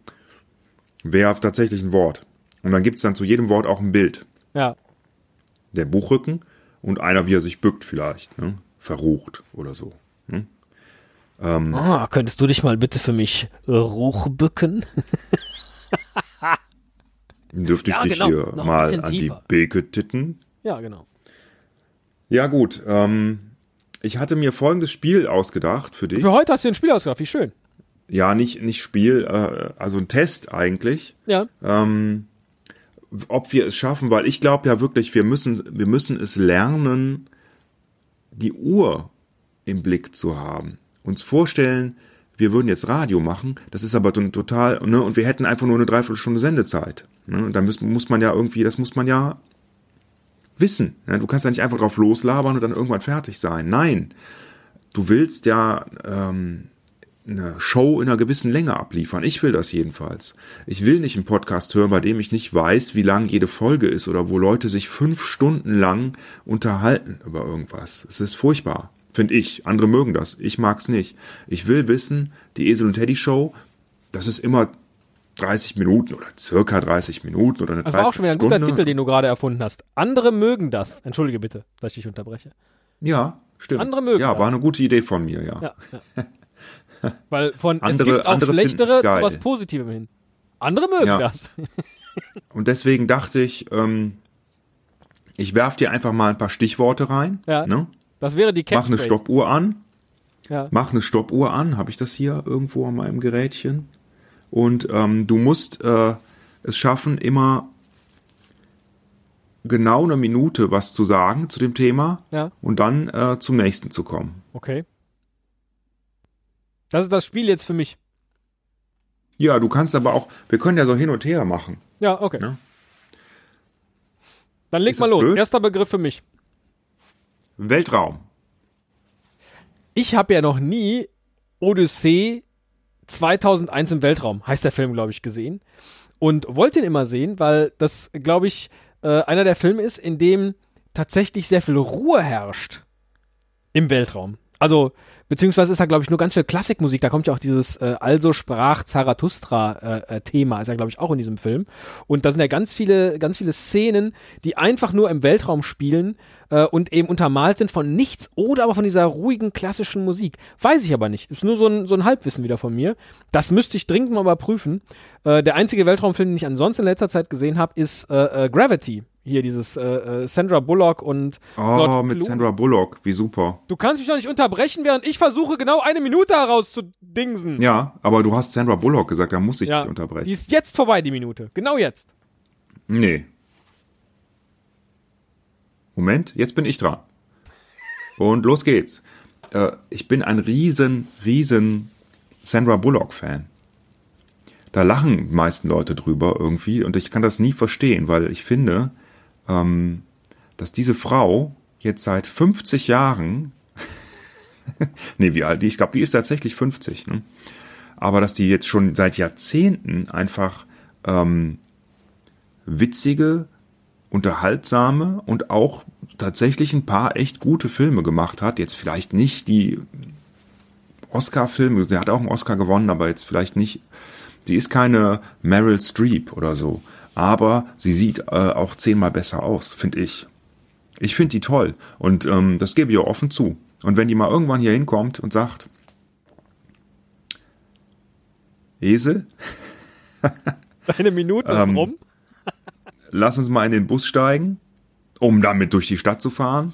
wäre tatsächlich ein Wort. Und dann gibt's dann zu jedem Wort auch ein Bild. Ja. Der Buchrücken und einer, wie er sich bückt vielleicht. Ne? Verrucht oder so. Ne? Ah, könntest du dich mal bitte für mich ruchbücken? Dürfte ich Ja, dich genau. hier Noch mal an die Beke titten? Ja, genau. Ja, gut. Ähm, ich hatte mir folgendes Spiel ausgedacht für dich. Für heute hast du ein Spiel ausgedacht, wie schön. Ja, nicht, nicht Spiel, äh, also ein Test eigentlich. Ja. Ähm, ob wir es schaffen, weil ich glaube ja wirklich, wir müssen, wir müssen es lernen, die Uhr im Blick zu haben. Uns vorstellen, wir würden jetzt Radio machen, das ist aber total, ne, und wir hätten einfach nur eine Dreiviertelstunde Sendezeit. Ne, und da muss, muss man ja irgendwie, das muss man ja wissen. Ne? Du kannst ja nicht einfach drauf loslabern und dann irgendwann fertig sein. Nein, du willst ja ähm, eine Show in einer gewissen Länge abliefern. Ich will das jedenfalls. Ich will nicht einen Podcast hören, bei dem ich nicht weiß, wie lang jede Folge ist oder wo Leute sich fünf Stunden lang unterhalten über irgendwas. Es ist furchtbar, finde ich. Andere mögen das. Ich mag's nicht. Ich will wissen, die Esel und Teddy Show, das ist immer 30 Minuten oder circa 30 Minuten oder eine Das war auch schon wieder ein guter Titel, den du gerade erfunden hast. Andere mögen das. Entschuldige bitte, dass ich dich unterbreche. Ja, stimmt. Andere mögen Ja, das. war eine gute Idee von mir, ja. Ja, ja. Weil von Andere- es gibt auch andere schlechtere was Positivem hin. Andere mögen Ja. das. Und deswegen dachte ich, ähm, ich werf dir einfach mal ein paar Stichworte rein. Ja. Ne? Das wäre die Mach eine Catchphrase. Stoppuhr an. Ja. Mach eine Stoppuhr an. Habe ich das hier irgendwo an meinem Gerätchen? Und ähm, du musst äh, es schaffen, immer genau eine Minute was zu sagen zu dem Thema Ja. und dann äh, zum nächsten zu kommen. Okay. Das ist das Spiel jetzt für mich. Ja, du kannst aber auch, wir können ja so hin und her machen. Ja, okay. Ja. Dann leg Ist mal los. blöd? Erster Begriff für mich. Weltraum. Ich habe ja noch nie Odyssee 2001 im Weltraum, heißt der Film, glaube ich, gesehen. Und wollte ihn immer sehen, weil das, glaube ich, äh, einer der Filme ist, in dem tatsächlich sehr viel Ruhe herrscht im Weltraum. Also, beziehungsweise ist da, glaube ich, nur ganz viel Klassikmusik. Da kommt ja auch dieses äh, Also sprach Zarathustra-Thema, ist ja, glaube ich, auch in diesem Film. Und da sind ja ganz viele, ganz viele Szenen, die einfach nur im Weltraum spielen äh, und eben untermalt sind von nichts oder aber von dieser ruhigen klassischen Musik. Weiß ich aber nicht. Ist nur so ein, so ein Halbwissen wieder von mir. Das müsste ich dringend mal überprüfen. Äh, der einzige Weltraumfilm, den ich ansonsten in letzter Zeit gesehen habe, ist äh, äh, Gravity. Hier dieses äh, äh, Sandra Bullock und Oh, George mit Clooney. Sandra Bullock, wie super. Du kannst mich doch nicht unterbrechen, während ich versuche, genau eine Minute herauszudingsen. Ja, aber du hast Sandra Bullock gesagt, da muss ich Ja, dich unterbrechen. Die ist jetzt vorbei, die Minute. Genau jetzt. Nee. Moment, jetzt bin ich dran. Und los geht's. Äh, ich bin ein riesen, riesen Sandra Bullock-Fan. Da lachen die meisten Leute drüber irgendwie und ich kann das nie verstehen, weil ich finde, ähm, dass diese Frau jetzt seit 50 Jahren, nee, wie alt die? Ich glaube, die ist tatsächlich 50, ne? aber dass die jetzt schon seit Jahrzehnten einfach ähm, witzige, unterhaltsame und auch tatsächlich ein paar echt gute Filme gemacht hat. Jetzt vielleicht nicht die Oscar-Filme, sie hat auch einen Oscar gewonnen, aber jetzt vielleicht nicht, die ist keine Meryl Streep oder so, aber sie sieht äh, auch zehnmal besser aus, finde ich. Ich finde die toll und ähm, das gebe ich auch offen zu. Und wenn die mal irgendwann hier hinkommt und sagt, Esel, Eine Minute ist Ähm, rum. lass uns mal in den Bus steigen, um damit durch die Stadt zu fahren.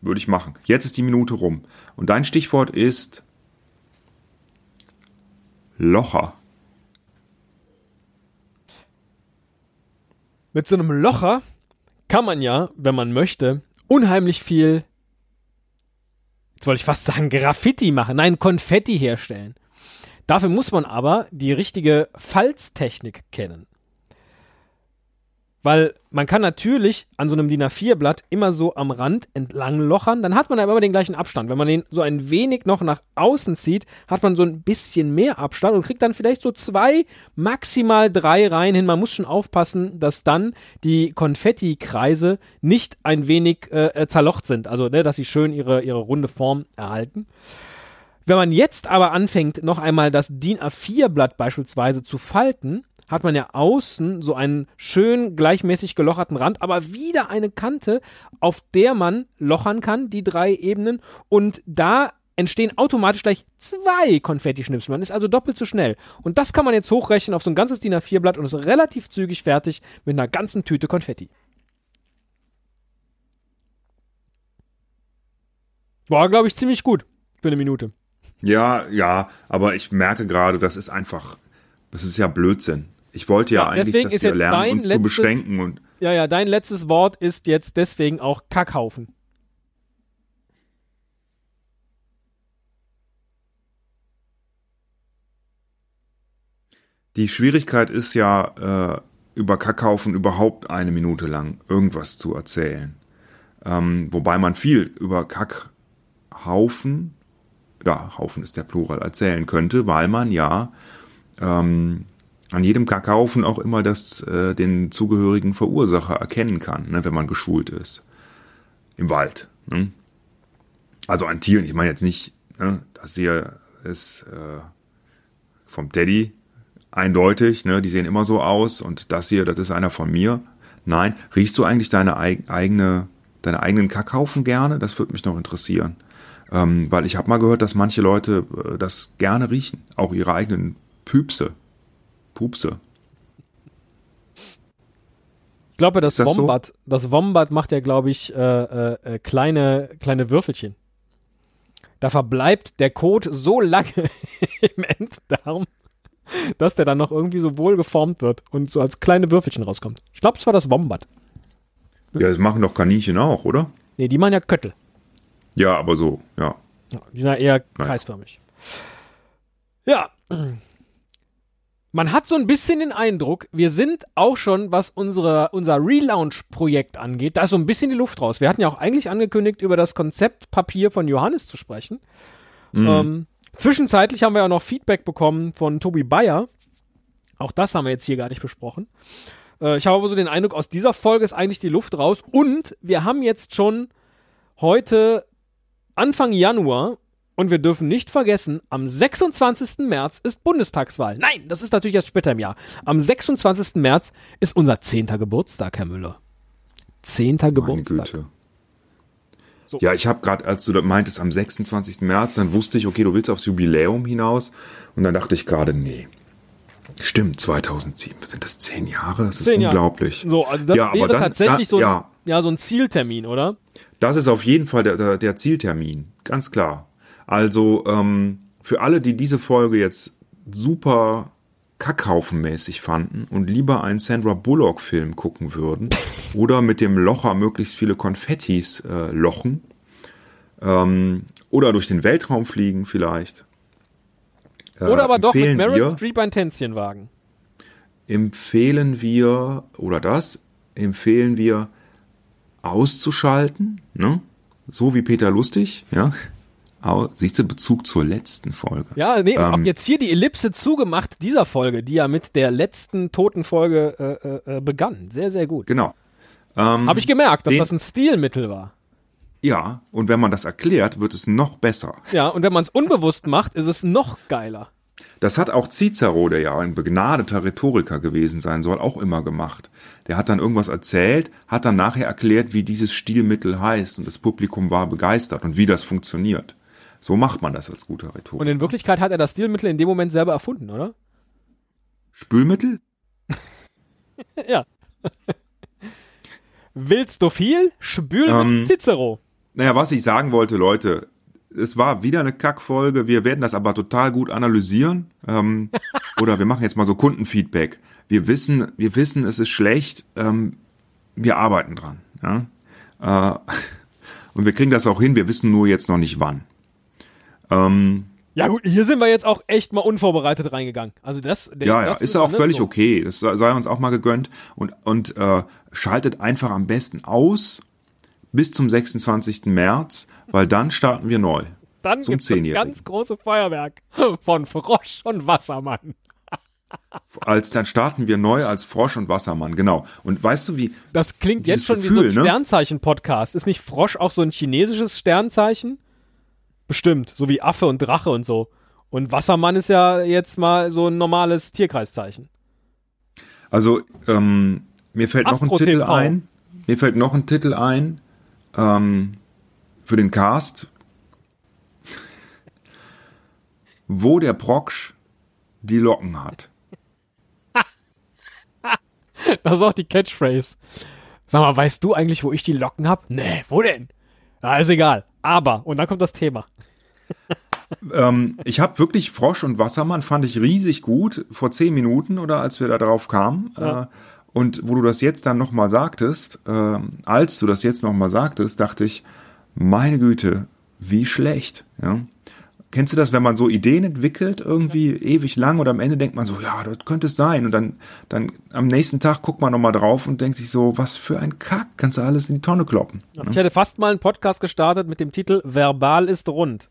Würde ich machen. Jetzt ist die Minute rum. Und dein Stichwort ist Locher. Mit so einem Locher kann man ja, wenn man möchte, unheimlich viel, jetzt wollte ich fast sagen, Graffiti machen, nein, Konfetti herstellen. Dafür muss man aber die richtige Falztechnik kennen. Weil man kann natürlich an so einem DIN A4-Blatt immer so am Rand entlang lochern, dann hat man aber immer den gleichen Abstand. Wenn man den so ein wenig noch nach außen zieht, hat man so ein bisschen mehr Abstand und kriegt dann vielleicht so zwei, maximal drei Reihen hin. Man muss schon aufpassen, dass dann die Konfettikreise nicht ein wenig äh, zerlocht sind, also ne, dass sie schön ihre, ihre runde Form erhalten. Wenn man jetzt aber anfängt, noch einmal das DIN A4-Blatt beispielsweise zu falten, hat man ja außen so einen schön gleichmäßig gelocherten Rand, aber wieder eine Kante, auf der man lochern kann, die drei Ebenen. Und da entstehen automatisch gleich zwei Konfettischnipsel. Man ist also doppelt so schnell. Und das kann man jetzt hochrechnen auf so ein ganzes DIN A4-Blatt und ist relativ zügig fertig mit einer ganzen Tüte Konfetti. War, glaube ich, ziemlich gut für eine Minute. Ja, ja, aber ich merke gerade, das ist einfach, das ist ja Blödsinn. Ich wollte ja, ja eigentlich, deswegen dass ist wir jetzt lernen, uns letztes, zu beschränken. Und ja, ja, dein letztes Wort ist jetzt deswegen auch Kackhaufen. Die Schwierigkeit ist ja, äh, über Kackhaufen überhaupt eine Minute lang irgendwas zu erzählen. Ähm, wobei man viel über Kackhaufen, ja, Haufen ist der Plural, erzählen könnte, weil man ja ähm, an jedem Kackhaufen auch immer das, äh, den zugehörigen Verursacher erkennen kann, ne, wenn man geschult ist. Im Wald. Ne? Also an Tieren, ich meine jetzt nicht, ne, das hier ist äh, vom Teddy eindeutig, ne, die sehen immer so aus und das hier, das ist einer von mir. Nein, riechst du eigentlich deine eigene, deine eigenen Kackhaufen gerne? Das würde mich noch interessieren. Ähm, weil ich habe mal gehört, dass manche Leute äh, das gerne riechen, auch ihre eigenen Püpse. Pupse. Ich glaube, das, das Wombat, so? das Wombat macht ja, glaube ich, äh, äh, äh, kleine, kleine Würfelchen. Da verbleibt der Kot so lange im Enddarm, dass der dann noch irgendwie so wohl geformt wird und so als kleine Würfelchen rauskommt. Ich glaube, es war das Wombat. Ja, das machen doch Kaninchen auch, oder? Nee, die machen ja Köttel. Ja, aber so, ja. ja die sind ja eher Nein. kreisförmig. Ja, man hat so ein bisschen den Eindruck, wir sind auch schon, was unsere, unser Relaunch-Projekt angeht, da ist so ein bisschen die Luft raus. Wir hatten ja auch eigentlich angekündigt, über das Konzeptpapier von Johannes zu sprechen. Mhm. Ähm, zwischenzeitlich haben wir ja noch Feedback bekommen von Tobi Bayer. Auch das haben wir jetzt hier gar nicht besprochen. Äh, ich habe aber so den Eindruck, aus dieser Folge ist eigentlich die Luft raus. Und wir haben jetzt schon heute Anfang Januar und wir dürfen nicht vergessen, am 26. März ist Bundestagswahl. Nein, das ist natürlich erst später im Jahr. Am 26. März ist unser zehnter Geburtstag, Herr Müller. Zehnter Geburtstag. Güte. So. Ja, ich habe gerade, als du meintest, am 26. März, dann wusste ich, okay, du willst aufs Jubiläum hinaus. Und dann dachte ich gerade, nee. Stimmt, 2007. Sind das zehn Jahre? Das ist zehn unglaublich. Jahre. So, also das ja, wäre dann, tatsächlich da, so, ein, ja. ja, so ein Zieltermin, oder? Das ist auf jeden Fall der, der, der Zieltermin. Ganz klar. Also ähm, für alle, die diese Folge jetzt super kackhaufenmäßig fanden und lieber einen Sandra Bullock-Film gucken würden oder mit dem Locher möglichst viele Konfettis äh, lochen ähm, oder durch den Weltraum fliegen vielleicht. Äh, oder aber doch mit Meryl Streep ein Tänzchen wagen. Empfehlen wir, oder das, empfehlen wir auszuschalten, ne? So wie Peter Lustig, ja. Siehst du, Bezug zur letzten Folge. Ja, nee, ähm, hab jetzt hier die Ellipse zugemacht dieser Folge, die ja mit der letzten toten Folge äh, äh, äh begann. Sehr, sehr gut. Genau. Ähm, Habe ich gemerkt, dass den, das ein Stilmittel war. Ja, und wenn man das erklärt, wird es noch besser. Ja, und wenn man es unbewusst macht, ist es noch geiler. Das hat auch Cicero, der ja ein begnadeter Rhetoriker gewesen sein soll, auch immer gemacht. Der hat dann irgendwas erzählt, hat dann nachher erklärt, wie dieses Stilmittel heißt und das Publikum war begeistert und wie das funktioniert. So macht man das als guter Rhetoriker. Und in Wirklichkeit hat er das Stilmittel in dem Moment selber erfunden, oder? Spülmittel? ja. Willst du viel? Spül ähm, mit Cicero. Naja, was ich sagen wollte, Leute, es war wieder eine Kackfolge. Wir werden das aber total gut analysieren. Ähm, oder wir machen jetzt mal so Kundenfeedback. Wir wissen, wir wissen, es ist schlecht. Ähm, wir arbeiten dran. Ja? Äh, und wir kriegen das auch hin. Wir wissen nur jetzt noch nicht wann. Ähm, ja gut, hier sind wir jetzt auch echt mal unvorbereitet reingegangen. Also das, der, ja, ja, das ist ja auch ne? völlig so. okay. Das sei uns auch mal gegönnt und und äh, schaltet einfach am besten aus bis zum 26. März, weil dann starten wir neu. Dann zum gibt es ganz große Feuerwerk von Frosch und Wassermann. als dann starten wir neu als Frosch und Wassermann, genau. Und weißt du wie? Das klingt jetzt schon Gefühl, wie so ein ne? Sternzeichen-Podcast. Ist nicht Frosch auch so ein chinesisches Sternzeichen? Bestimmt, so wie Affe und Drache und so. Und Wassermann ist ja jetzt mal so ein normales Tierkreiszeichen. Also, ähm, mir fällt Astro noch ein Titel ein. Mir fällt noch ein Titel ein ähm, für den Cast, wo der Proksch die Locken hat. das ist auch die Catchphrase. Sag mal, weißt du eigentlich, wo ich die Locken hab? Nee, wo denn? Ja, ist egal. Aber, und dann kommt das Thema. ähm, ich habe wirklich Frosch und Wassermann, fand ich riesig gut, vor zehn Minuten oder als wir da drauf kamen. Ja. Äh, und wo du das jetzt dann nochmal sagtest, äh, als du das jetzt nochmal sagtest, dachte ich, meine Güte, wie schlecht. Ja? Kennst du das, wenn man so Ideen entwickelt, irgendwie ewig lang oder am Ende denkt man so, ja, das könnte es sein. Und dann, dann am nächsten Tag guckt man nochmal drauf und denkt sich so, was für ein Kack, kannst du alles in die Tonne kloppen. Ja, ich hätte fast mal einen Podcast gestartet mit dem Titel Verbal ist rund.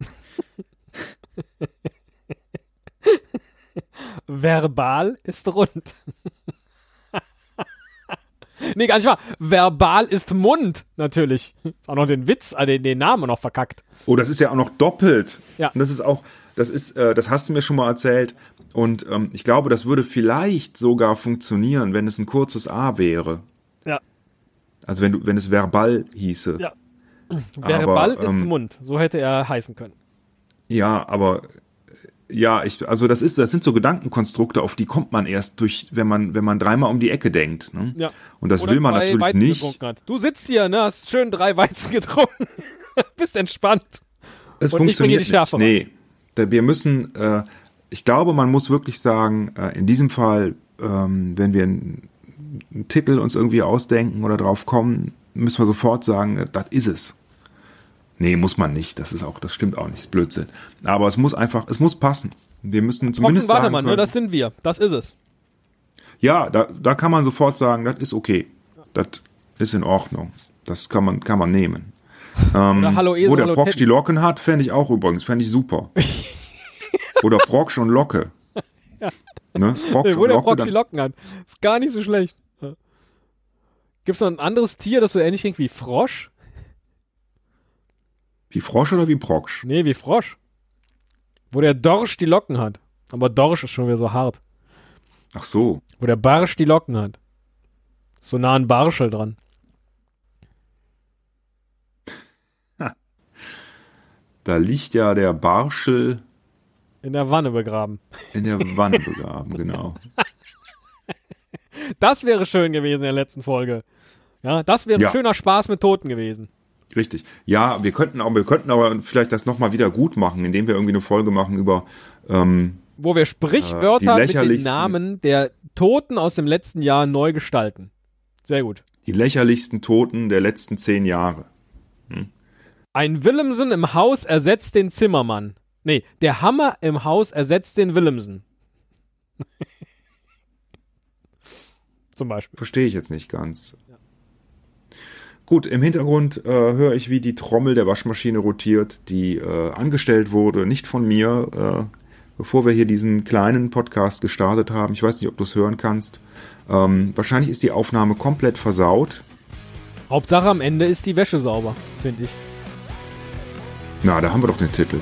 Verbal ist rund. nee, gar nicht wahr. Verbal ist Mund, natürlich. Auch noch den Witz, äh, den, den Namen noch verkackt. Oh, das ist ja auch noch doppelt. Ja. Und das ist auch, das ist, äh, das hast du mir schon mal erzählt. Und ähm, ich glaube, das würde vielleicht sogar funktionieren, wenn es ein kurzes A wäre. Ja. Also wenn du, wenn es verbal hieße. Ja. Verbal Aber, ist ähm, Mund. So hätte er heißen können. Ja, aber ja, ich, also das ist, das sind so Gedankenkonstrukte, auf die kommt man erst durch, wenn man, wenn man dreimal um die Ecke denkt. Ne? Ja. Und das Oder will man natürlich Weizen nicht. Du sitzt hier, ne, hast schön drei Weizen getrunken. Bist entspannt. Es Und ich funktioniert die Schärfe nicht. Nee, wir müssen, äh, ich glaube, man muss wirklich sagen, äh, in diesem Fall, ähm, wenn wir einen, einen Titel uns irgendwie ausdenken oder drauf kommen, müssen wir sofort sagen, äh, das ist es. Nee, muss man nicht. Das ist auch, das stimmt auch nicht. Das ist Blödsinn. Aber es muss einfach, es muss passen. Wir müssen Trocken zumindest sagen, Wartemann, ne, das sind wir. Das ist es. ja, da, da kann man sofort sagen, das ist okay. Das ist in Ordnung. Das kann man, kann man nehmen. Ähm, Oder Hallo Esel, wo der Proksch die Locken hat, fände ich auch übrigens, fände ich super. Oder Proksch und Locke. Ne? Proksch Nee, wo und der Locke, Brock die Locken hat. Ist gar nicht so schlecht. Ja. Gibt's noch ein anderes Tier, das so ähnlich klingt wie Frosch? Wie Frosch oder wie Proksch? Nee, wie Frosch. Wo der Dorsch die Locken hat. Aber Dorsch ist schon wieder so hart. Ach so. Wo der Barsch die Locken hat. So nah an Barschel dran. Da liegt ja der Barschel In der Wanne begraben. in der Wanne begraben, genau. Das wäre schön gewesen in der letzten Folge. Ja, das wäre Ja. schöner Spaß mit Toten gewesen. Richtig. Ja, wir könnten auch, wir könnten aber vielleicht das nochmal wieder gut machen, indem wir irgendwie eine Folge machen über ähm, Wo wir Sprichwörter die mit den Namen der Toten aus dem letzten Jahr neu gestalten. Sehr gut. die lächerlichsten Toten der letzten zehn Jahre. Ein Willemsen im Haus ersetzt den Zimmermann. Nee, der Hammer im Haus ersetzt den Willemsen. Zum Beispiel. Verstehe ich jetzt nicht ganz. Gut, im Hintergrund äh, höre ich, wie die Trommel der Waschmaschine rotiert, die äh, angestellt wurde, nicht von mir, äh, bevor wir hier diesen kleinen Podcast gestartet haben. Ich weiß nicht, ob du es hören kannst. Ähm, wahrscheinlich ist die Aufnahme komplett versaut. Hauptsache am Ende ist die Wäsche sauber, finde ich. Na, da haben wir doch den Titel.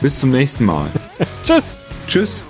Bis zum nächsten Mal. Tschüss! Tschüss.